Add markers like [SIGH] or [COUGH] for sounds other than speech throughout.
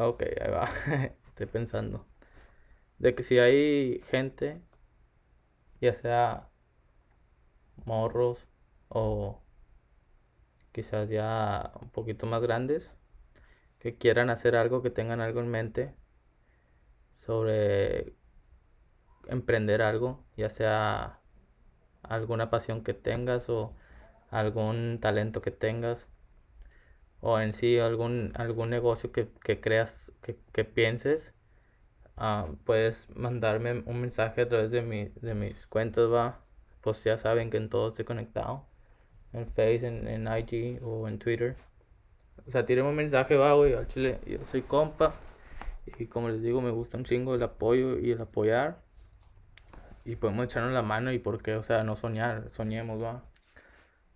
Ok, ahí va. [LAUGHS] Estoy pensando. De que si hay gente, ya sea morros o quizás ya un poquito más grandes, que quieran hacer algo, que tengan algo en mente sobre emprender algo, ya sea alguna pasión que tengas o algún talento que tengas o en sí algún, algún negocio que, creas, que, pienses, ah, puedes mandarme un mensaje a través de, mi, de mis cuentas, va. Pues ya saben que en todo estoy conectado. En Face, en, en IG o en Twitter. O sea, tiremos un mensaje, va, güey, al chile. Yo soy compa. Y como les digo, me gusta un chingo el apoyo y el apoyar. Y podemos echarnos la mano y por qué, o sea, no soñar, soñemos, va.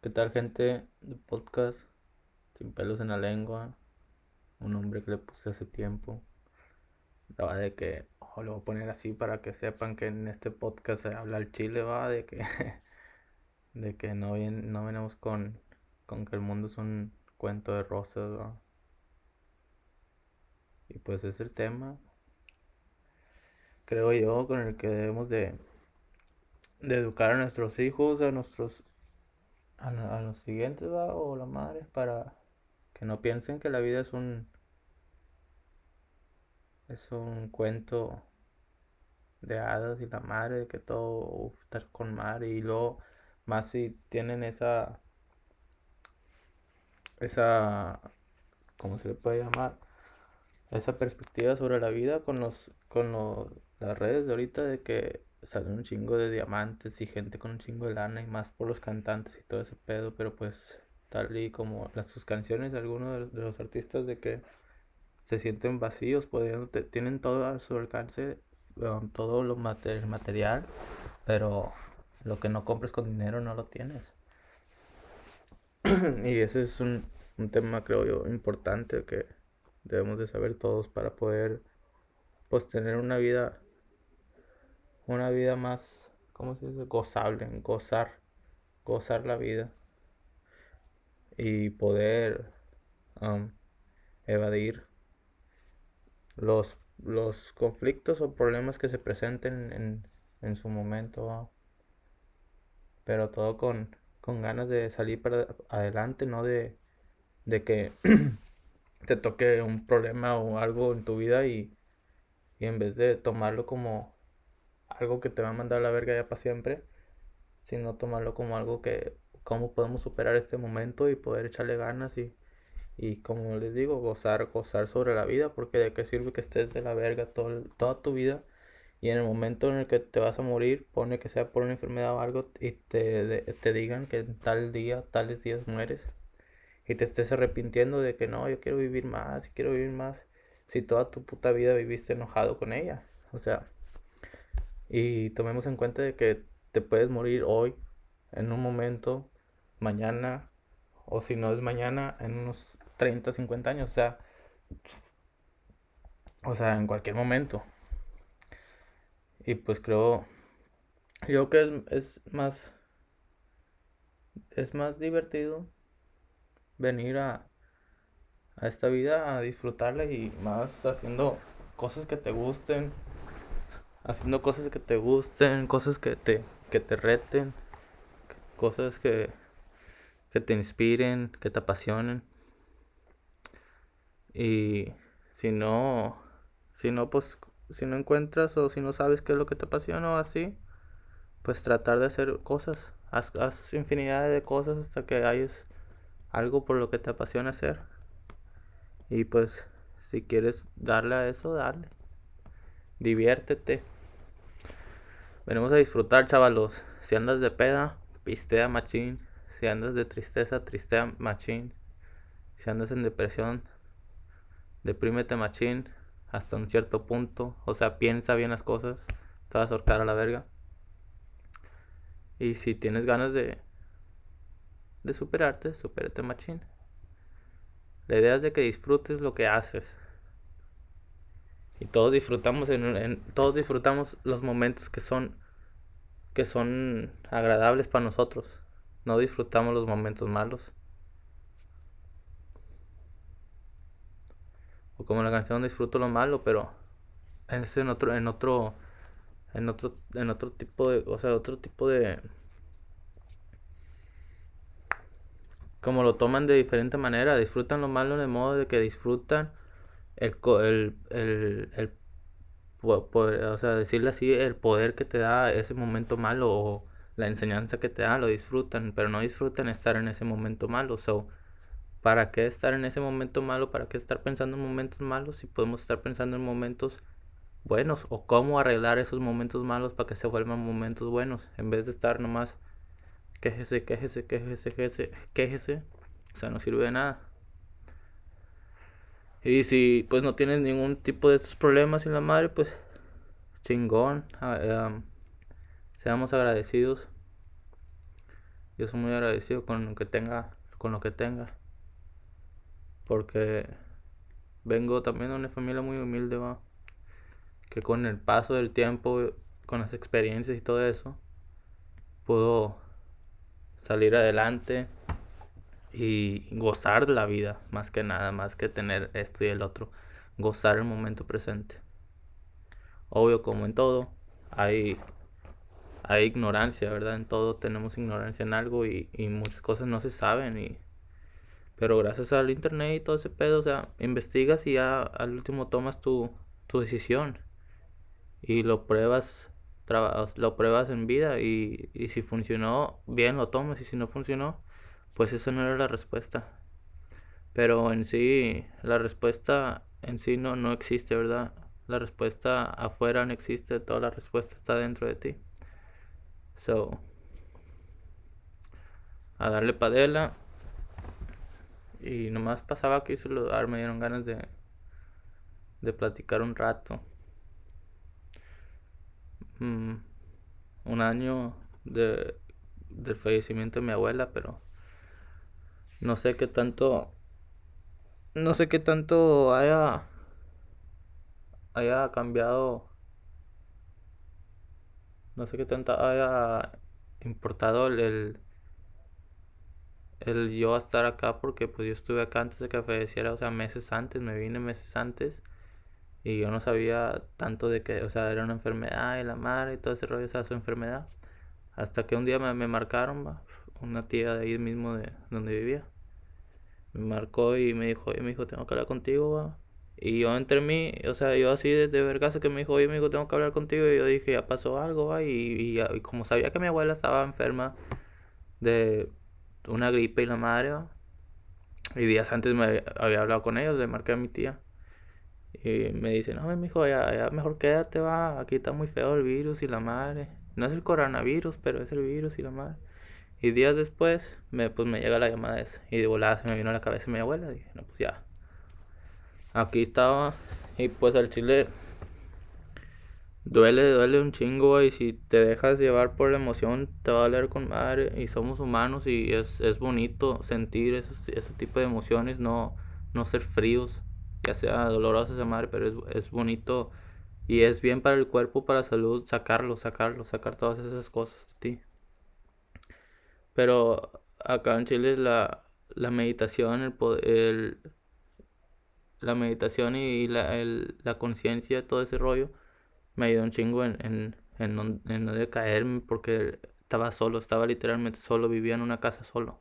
¿Qué tal, gente de podcast? Sin pelos en la lengua, un nombre que le puse hace tiempo. La de que, oh, lo voy a poner así para que sepan que en este podcast se habla el chile, va, de que, [LAUGHS] de que no, bien, no venimos con, con que el mundo es un cuento de rosas, va. Y pues es el tema, creo yo, con el que debemos de, de educar a nuestros hijos, a nuestros, a, a los siguientes, va, o la madre, para que no piensen que la vida es un. Es un cuento de hadas y la madre, de que todo está con madre. Y luego, más si tienen esa. Esa. ¿Cómo se le puede llamar? Esa perspectiva sobre la vida con los. Con los, las redes de ahorita de que salen un chingo de diamantes y gente con un chingo de lana y más por los cantantes y todo ese pedo, pero pues y como las sus canciones, algunos de, los artistas de que se sienten vacíos, pueden, tienen todo a su alcance, um, todo lo material, pero lo que no compres con dinero no lo tienes. [CLEARS THROAT] y ese es un, un tema, creo yo, importante que debemos de saber todos para poder pues tener una vida una vida más ¿cómo se dice? gozable, gozar, gozar la vida y poder um, evadir los, los conflictos o problemas que se presenten en, en su momento. Pero todo con, con ganas de salir para adelante, no de, de que [CLEARS THROAT] te toque un problema o algo en tu vida y, y en vez de tomarlo como algo que te va a mandar a la verga ya para siempre, sino tomarlo como algo que cómo podemos superar este momento y poder echarle ganas y, y como les digo, gozar, gozar sobre la vida, porque de qué sirve que estés de la verga todo, toda tu vida y en el momento en el que te vas a morir, pone que sea por una enfermedad o algo y te, te digan que en tal día, tales días mueres y te estés arrepintiendo de que no, yo quiero vivir más, quiero vivir más, si toda tu puta vida viviste enojado con ella, o sea, y tomemos en cuenta de que te puedes morir hoy, en un momento, mañana, o si no es mañana, en unos 30, 50 años, o sea, o sea, en cualquier momento. Y pues creo, yo que es, más, es más divertido venir a, a esta vida a disfrutarla y más haciendo cosas que te gusten, haciendo cosas que te gusten, cosas que te, que te reten, cosas que que te inspiren, que te apasionen. Y si no, si no, pues, si no encuentras o si no sabes qué es lo que te apasiona o así, pues tratar de hacer cosas. Haz, haz infinidad de cosas hasta que hayas algo por lo que te apasiona hacer. Y pues, si quieres darle a eso, dale. Diviértete. Venimos a disfrutar, chavalos. Si andas de peda, pistea machín. Si andas de tristeza, tristea machín. Si andas en depresión, deprímete machín hasta un cierto punto. O sea, piensa bien las cosas. Te vas a ahorcar a la verga. Y si tienes ganas de, de superarte, supérate machín. La idea es de que disfrutes lo que haces. Y todos disfrutamos en, todos disfrutamos los momentos que son que son agradables para nosotros no disfrutamos los momentos malos. O como la canción Disfruto lo malo, pero es en otro, en otro, en otro, en otro tipo de, o sea, otro tipo de, como lo toman de diferente manera, disfrutan lo malo de modo de que disfrutan el, el, el, el poder, o sea, decirle así, el poder que te da ese momento malo o la enseñanza que te da, lo disfrutan, pero no disfrutan estar en ese momento malo. So, ¿para qué estar en ese momento malo? ¿Para qué estar pensando en momentos malos si podemos estar pensando en momentos buenos? ¿O cómo arreglar esos momentos malos para que se vuelvan momentos buenos? En vez de estar nomás quéjese, quéjese, quéjese, quéjese, quéjese. O sea, no sirve de nada. Y si pues no tienes ningún tipo de estos problemas en la madre, pues chingón. Ah, seamos agradecidos. Yo soy muy agradecido con lo que tenga, con lo que tenga porque vengo también de una familia muy humilde, va, que con el paso del tiempo, con las experiencias y todo eso, pudo salir adelante y gozar la vida, más que nada, más que tener esto y el otro, gozar el momento presente. Obvio, como en todo, hay, hay ignorancia, ¿verdad? En todo tenemos ignorancia en algo y, y muchas cosas no se saben y pero gracias al internet y todo ese pedo, o sea, investigas y ya al último tomas tu, tu decisión. Y lo pruebas, lo pruebas en vida y, y si funcionó, bien lo tomas. Y si no funcionó, pues esa no era la respuesta. Pero en sí, la respuesta en sí no, no existe, ¿verdad? La respuesta afuera no existe, toda la respuesta está dentro de ti. So, a darle padela y nomás pasaba que hice lugar, me dieron ganas de, de platicar un rato. Mm, un año de, del fallecimiento de mi abuela, pero no sé qué tanto, no sé qué tanto haya, haya cambiado, no sé qué tanto haya importado el el yo estar acá porque pues yo estuve acá antes de que falleciera, o sea, meses antes, me vine meses antes y yo no sabía tanto de que, o sea, era una enfermedad y la madre y todo ese rollo, o sea, su enfermedad. Hasta que un día me, marcaron, una tía de ahí mismo de donde vivía. Me marcó y me dijo, oye, me dijo, tengo que hablar contigo, va. Y yo entre mí, o sea, yo así de, de que me dijo, oye, dijo, tengo que hablar contigo. Y yo dije, ya pasó algo, va. y, y como sabía que mi abuela estaba enferma de una gripe y la madre. Y días antes me había hablado con ellos, le marqué a mi tía. Y me dice, no, mi hijo, ya, ya mejor quédate, va. Aquí está muy feo el virus y la madre. No es el coronavirus, pero es el virus y la madre. Y días después, me, pues me llega la llamada esa. Y de volada se me vino a la cabeza mi abuela. Y dije, no, pues ya. Aquí estaba. Y pues al chile Duele, duele un chingo, y si te dejas llevar por la emoción, te va a doler con madre. Y somos humanos y es, es bonito sentir ese, tipo de emociones, no, no ser fríos, ya sea dolorosa esa madre, pero es, es bonito y es bien para el cuerpo, para la salud, sacarlo, sacarlo, sacar todas esas cosas de ti. Pero acá en Chile la, la meditación, el, el la meditación y la, la conciencia, todo ese rollo me ayudó un chingo en, en, en, no, en no decaerme porque estaba solo, estaba literalmente solo, vivía en una casa solo.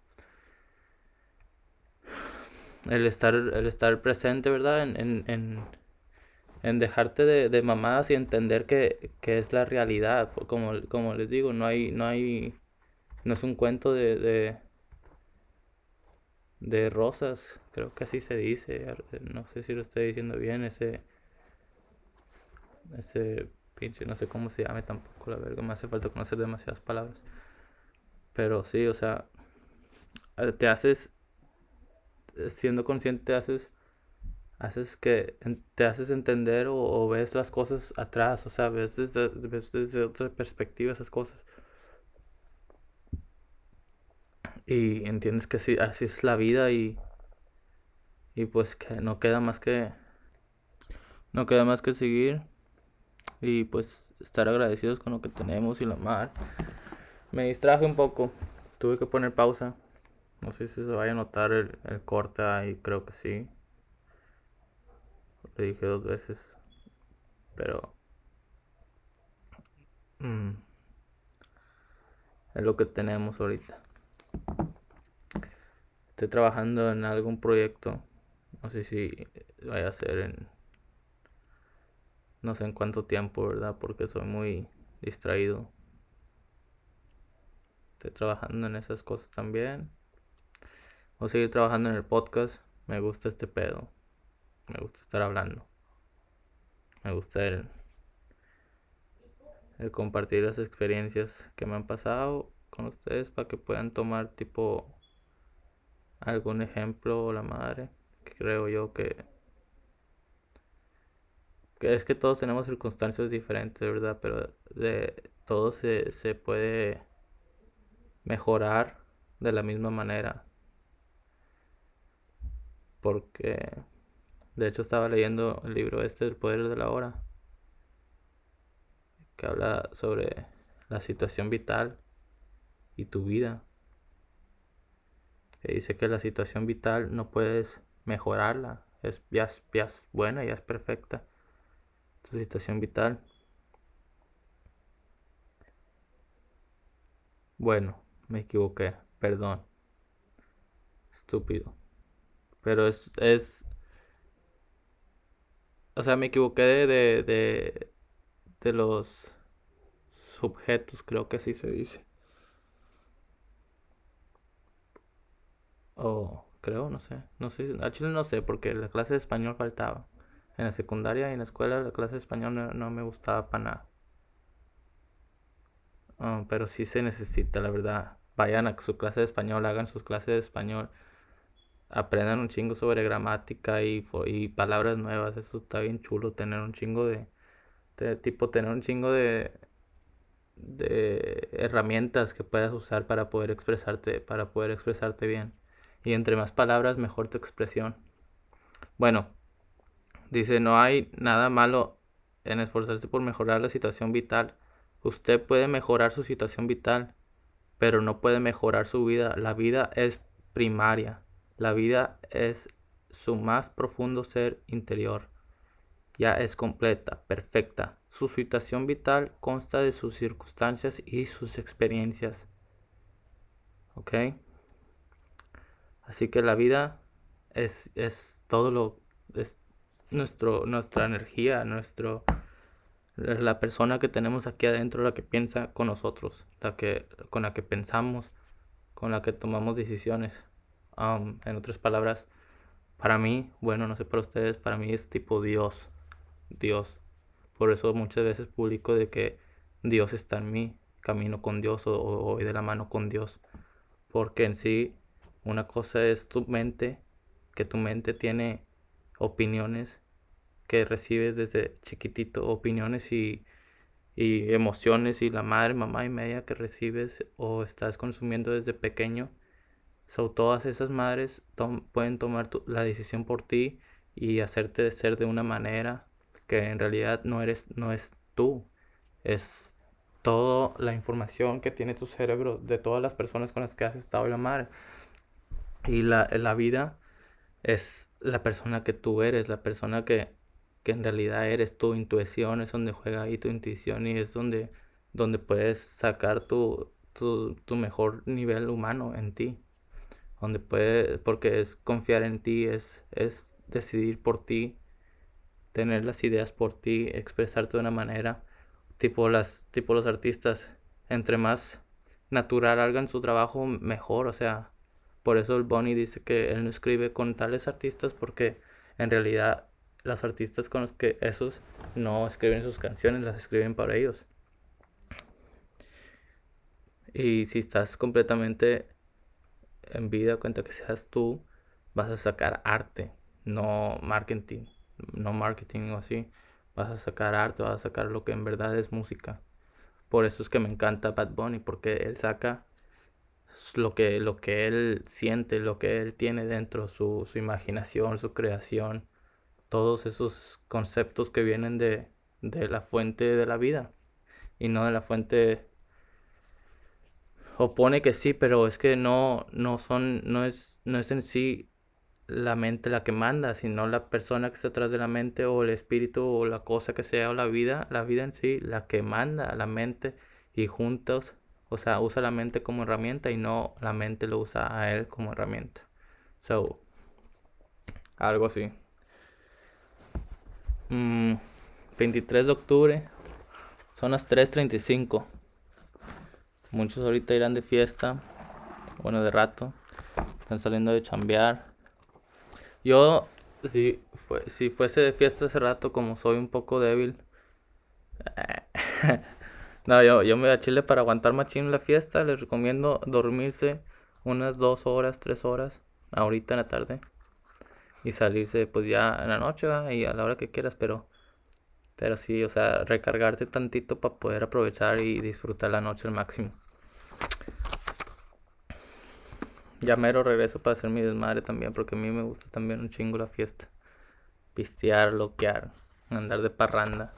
El estar, el estar presente, ¿verdad? En, en, en, en dejarte de, de, mamadas y entender que, que, es la realidad. Como, como les digo, no hay, no hay, no es un cuento de, de, de rosas, creo que así se dice, no sé si lo estoy diciendo bien, ese ese pinche, no sé cómo se llame tampoco, la verga, me hace falta conocer demasiadas palabras. Pero sí, o sea, eh, te haces, eh, siendo consciente, te haces, haces que, te haces entender o, ves las cosas atrás, o sea, ves desde, desde otra perspectiva esas cosas. Y entiendes que sí, así es la vida y, y pues que no queda más que, no queda más que seguir y pues estar agradecidos con lo que tenemos y la mar. Me distraje un poco, tuve que poner pausa. No sé si se vaya a notar el, el corte ahí, creo que sí. le dije dos veces. Pero... Mm, es lo que tenemos ahorita. Estoy trabajando en algún proyecto. No sé si vaya a ser en... No sé en cuánto tiempo, ¿verdad? Porque soy muy distraído. Estoy trabajando en esas cosas también. Voy a seguir trabajando en el podcast. Me gusta este pedo. Me gusta estar hablando. Me gusta el, el compartir las experiencias que me han pasado con ustedes para que puedan tomar tipo algún ejemplo o la madre. Creo yo que, es que todos tenemos circunstancias diferentes, ¿verdad? Pero de todo se, se puede mejorar de la misma manera. Porque de hecho estaba leyendo el libro este, El Poder de la Hora, que habla sobre la situación vital y tu vida. Que dice que la situación vital no puedes mejorarla, es, ya, es, buena, ya es perfecta. Tu situación vital. Bueno, me equivoqué, perdón. Estúpido. Pero es, es... O sea, me equivoqué de, de, de, los subjetos, creo que así se dice. O creo, no sé. No sé, al chile no sé, porque la clase de español faltaba. En la secundaria y en la escuela la clase de español no, me gustaba para nada. Ah, pero sí se necesita, la verdad. Vayan a su clase de español, hagan sus clases de español aprendan un chingo sobre gramática y, y palabras nuevas. Eso está bien chulo, tener un chingo de, tipo, tener un chingo de, de herramientas que puedas usar para poder expresarte, para poder expresarte bien. Y entre más palabras, mejor tu expresión. Bueno, dice, no hay nada malo en esforzarse por mejorar la situación vital. Usted puede mejorar su situación vital, pero no puede mejorar su vida. La vida es primaria. La vida es su más profundo ser interior. Ya es completa, perfecta. Su situación vital consta de sus circunstancias y sus experiencias. ¿Ok? Así que la vida es, es todo lo... es nuestro, nuestra energía, nuestro... La persona que tenemos aquí adentro, la que piensa con nosotros, la que, con la que pensamos, con la que tomamos decisiones en otras palabras, para mí, bueno, no sé para ustedes, para mí es tipo Dios. Dios. Por eso muchas veces publico de que Dios está en mí, camino con Dios o, voy de la mano con Dios. Porque en sí, una cosa es tu mente, que tu mente tiene opiniones que recibes desde chiquitito, opiniones y, y emociones y la madre, mamá y media que recibes o estás consumiendo desde pequeño So, todas esas madres pueden tomar la decisión por ti y hacerte ser de una manera que en realidad no eres, no es tú. Es toda la información que tiene tu cerebro de todas las personas con las que has estado en la madre. Y la, la vida es la persona que tú eres, la persona que, que en realidad eres. Tu intuición, es donde juega ahí tu intuición y es donde, donde puedes sacar tu, tu, tu mejor nivel humano en ti. Donde puede, porque es confiar en ti, es, es decidir por ti, tener las ideas por ti, expresarte de una manera, tipo, las, tipo los artistas, entre más natural hagan su trabajo, mejor, o sea, por eso el Bonnie dice que él no escribe con tales artistas porque en realidad los artistas con los que esos no escriben sus canciones, las escriben para ellos. Y si estás completamente en vida, cuenta que seas tú, vas a sacar arte, no marketing, no marketing o así. Vas a sacar arte, vas a sacar lo que en verdad es música. Por eso es que me encanta Bad Bunny, porque él saca lo que, lo que él siente, lo que él tiene dentro, su, su imaginación, su creación, todos esos conceptos que vienen de, de la fuente de la vida. Y no de la fuente opone que sí, pero es que no, no son, no es, no es en sí la mente la que manda, sino la persona que está atrás de la mente o el espíritu o la cosa que sea o la vida, la vida en sí, la que manda la mente y juntos, o sea, usa la mente como herramienta y no la mente lo usa a él como herramienta. So, algo así. 23 mm, de octubre, son las 3.35. Muchos ahorita irán de fiesta, bueno, de rato. Están saliendo de chambear. Yo, si, si fuese de fiesta hace rato, como soy un poco débil. [LAUGHS] no, yo, yo me voy a Chile para aguantar machín la fiesta. Les recomiendo dormirse unas dos horas, tres horas, ahorita en la tarde. Y salirse pues ya en la noche, y a la hora que quieras, pero... Pero sí, o sea, recargarte tantito para poder aprovechar y disfrutar la noche al máximo. Ya mero regreso para hacer mi desmadre también, porque a mí me gusta también un chingo la fiesta. Pistear, loquear, andar de parranda.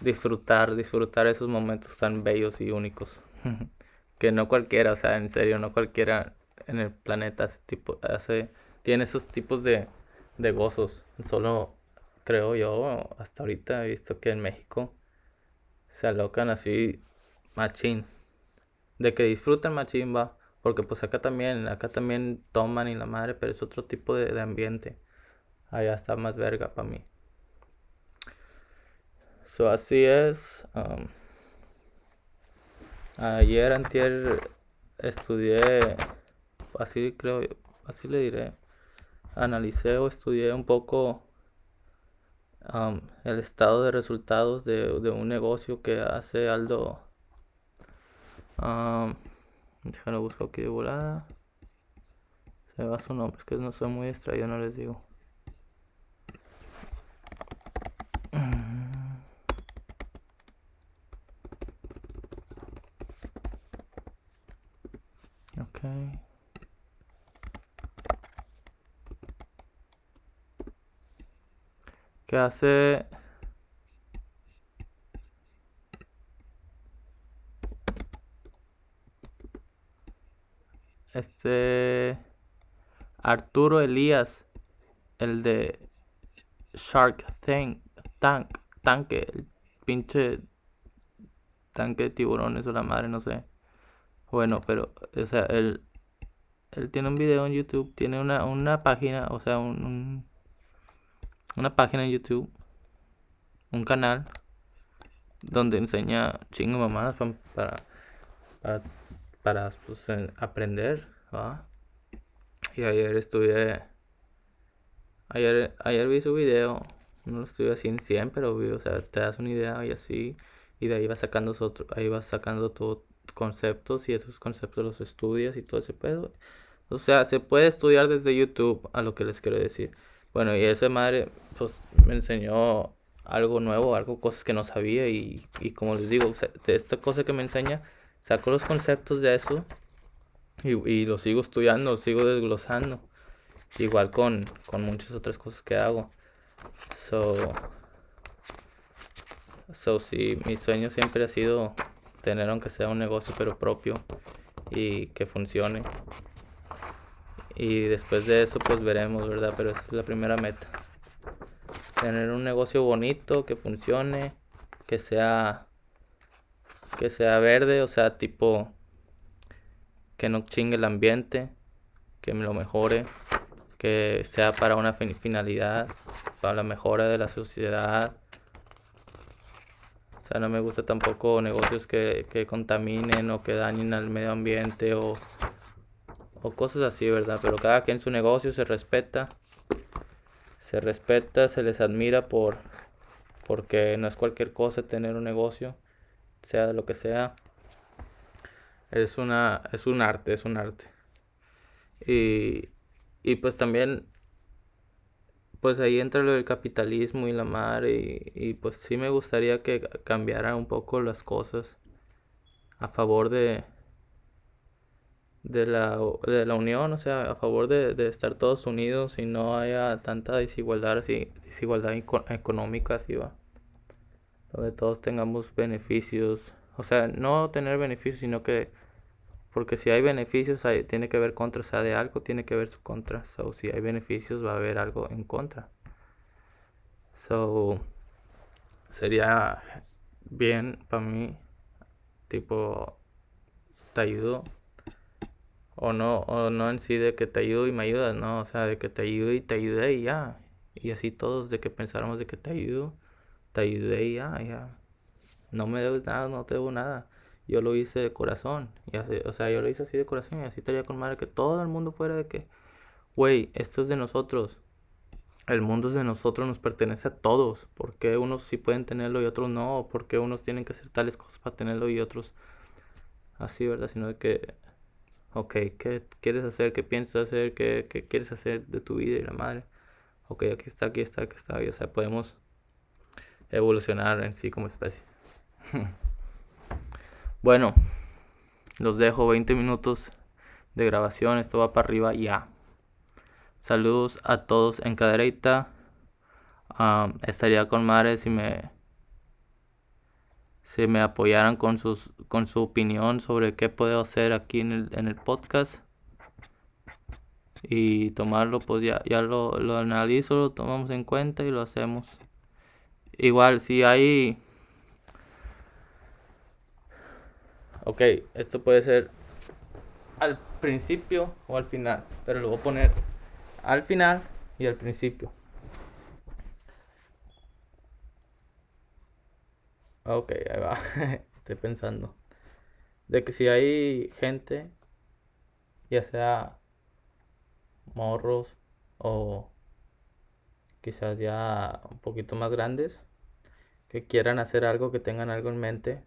Disfrutar, disfrutar esos momentos tan bellos y únicos. [LAUGHS] que no cualquiera, o sea, en serio, no cualquiera en el planeta hace tipo, hace, tiene esos tipos de, de gozos. Solo creo yo, hasta ahorita he visto que en México se alocan así machín. De que disfrutan machín, va. Porque pues acá también, acá también toman y la madre, pero es otro tipo de, ambiente. Allá está más verga para mí. So así es. Um, ayer antier estudié, así creo, así le diré. Analicé o estudié un poco um, el estado de resultados de, de, un negocio que hace Aldo. Um, Déjalo buscar aquí de volada. Se va su nombre, es que no soy muy extraído, no les digo. Ok. ¿Qué hace? Este. Arturo Elías. El de Shark Tank. Tank. Tanque. El pinche. Tanque de tiburones o la madre, no sé. Bueno, pero. O sea, él. Él tiene un video en YouTube. Tiene una, una página. O sea, un, una página en YouTube. Un canal. Donde enseña chingo mamadas para, para para pues, aprender. Y ayer estuve. Ayer, ayer vi su video. No lo estuve así en 100, pero vi, o sea, te das una idea y así. Y de ahí vas sacando, otro, ahí vas sacando tus conceptos y esos conceptos los estudias y todo ese pedo. O sea, se puede estudiar desde YouTube, a lo que les quiero decir. Bueno, y ese madre, pues me enseñó algo nuevo, algo, cosas que no sabía. Y, y como les digo, de esta cosa que me enseña, saco los conceptos de eso y, y los sigo estudiando, los sigo desglosando. Igual con, con muchas otras cosas que hago. So, so sí, mi sueño siempre ha sido tener aunque sea un negocio pero propio y que funcione. Y después de eso pues veremos, ¿verdad? Pero esa es la primera meta. Tener un negocio bonito, que funcione, que sea que sea verde, o sea, tipo que no chingue el ambiente, que me lo mejore, que sea para una finalidad, para la mejora de la sociedad. O sea, no me gusta tampoco negocios que, que contaminen o que dañen al medio ambiente o, o cosas así, ¿verdad? Pero cada quien su negocio se respeta. Se respeta, se les admira por porque no es cualquier cosa tener un negocio sea lo que sea, es una es un arte, es un arte. Y, y pues también pues ahí entra lo del capitalismo y la mar y, y pues sí me gustaría que cambiara un poco las cosas a favor de de la, de la unión, o sea, a favor de, de estar todos unidos y no haya tanta desigualdad así, desigualdad económica así va. Donde todos tengamos beneficios, o sea, no tener beneficios, sino que porque si hay beneficios, tiene que haber contra, sea de algo, tiene que haber su contra. So, si hay beneficios, va a haber algo en contra. So, sería bien para mí, tipo, te ayudo. O no, o no en sí de que te ayudo y me ayudas, no, o sea, de que te ayudo y te ayudé y ya. Y así todos de que pensáramos de que te ayudo, te ayudé y ya, ya. No me debes nada, no te debo nada. Yo lo hice de corazón. Y o sea, yo lo hice así de corazón y así estaría con madre que todo el mundo fuera de que, güey, esto es de nosotros. El mundo es de nosotros, nos pertenece a todos. ¿Por qué unos sí pueden tenerlo y otros no? ¿Por qué unos tienen que hacer tales cosas para tenerlo y otros así, verdad? Sino de que, ok, ¿qué quieres hacer? ¿Qué piensas hacer? ¿Qué, qué quieres hacer de tu vida y la madre? Ok, aquí está, aquí está, aquí está. o sea, podemos evolucionar en sí como especie. [LAUGHS] bueno, los dejo 20 minutos de grabación. Esto va para arriba ya. Saludos a todos en cadereita. estaría con madre si me si me apoyaran con sus con su opinión sobre qué puedo hacer aquí en el, en el podcast y tomarlo pues ya ya lo, lo analizo lo tomamos en cuenta y lo hacemos igual si hay ok esto puede ser al principio o al final pero lo voy a poner al final y al principio. Ok, ahí va. [LAUGHS] Estoy pensando. De que si hay gente, ya sea morros o quizás ya un poquito más grandes, que quieran hacer algo, que tengan algo en mente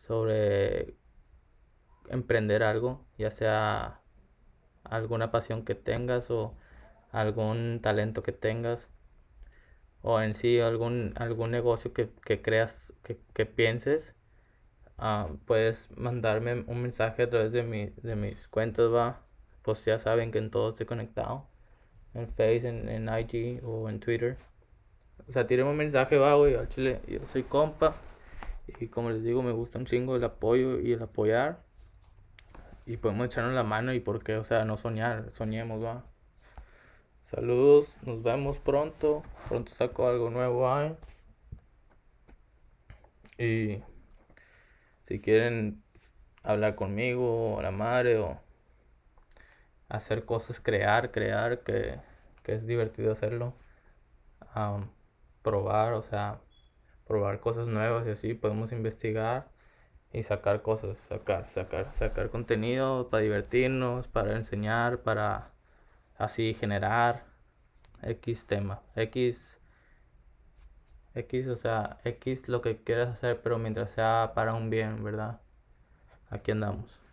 sobre emprender algo, ya sea alguna pasión que tengas o algún talento que tengas o en sí algún, algún negocio que, creas, que, pienses, ah, puedes mandarme un mensaje a través de, mi, de mis cuentas, va. Pues ya saben que en todo estoy conectado. En Face, en, en IG o en Twitter. O sea, tírenme un mensaje, va, güey, chile. Yo soy compa. Y como les digo, me gusta un chingo el apoyo y el apoyar y podemos echarnos la mano y por qué, o sea, no soñar, soñemos, va. Saludos, nos vemos pronto. Pronto saco algo nuevo ahí. Y si quieren hablar conmigo o la madre o hacer cosas, crear, crear, que, que es divertido hacerlo. probar, o sea, probar cosas nuevas y así, podemos investigar y sacar cosas, sacar, sacar, sacar contenido para divertirnos, para enseñar, para así generar X tema, X, X, o sea, X lo que quieras hacer, pero mientras sea para un bien, ¿verdad? Aquí andamos.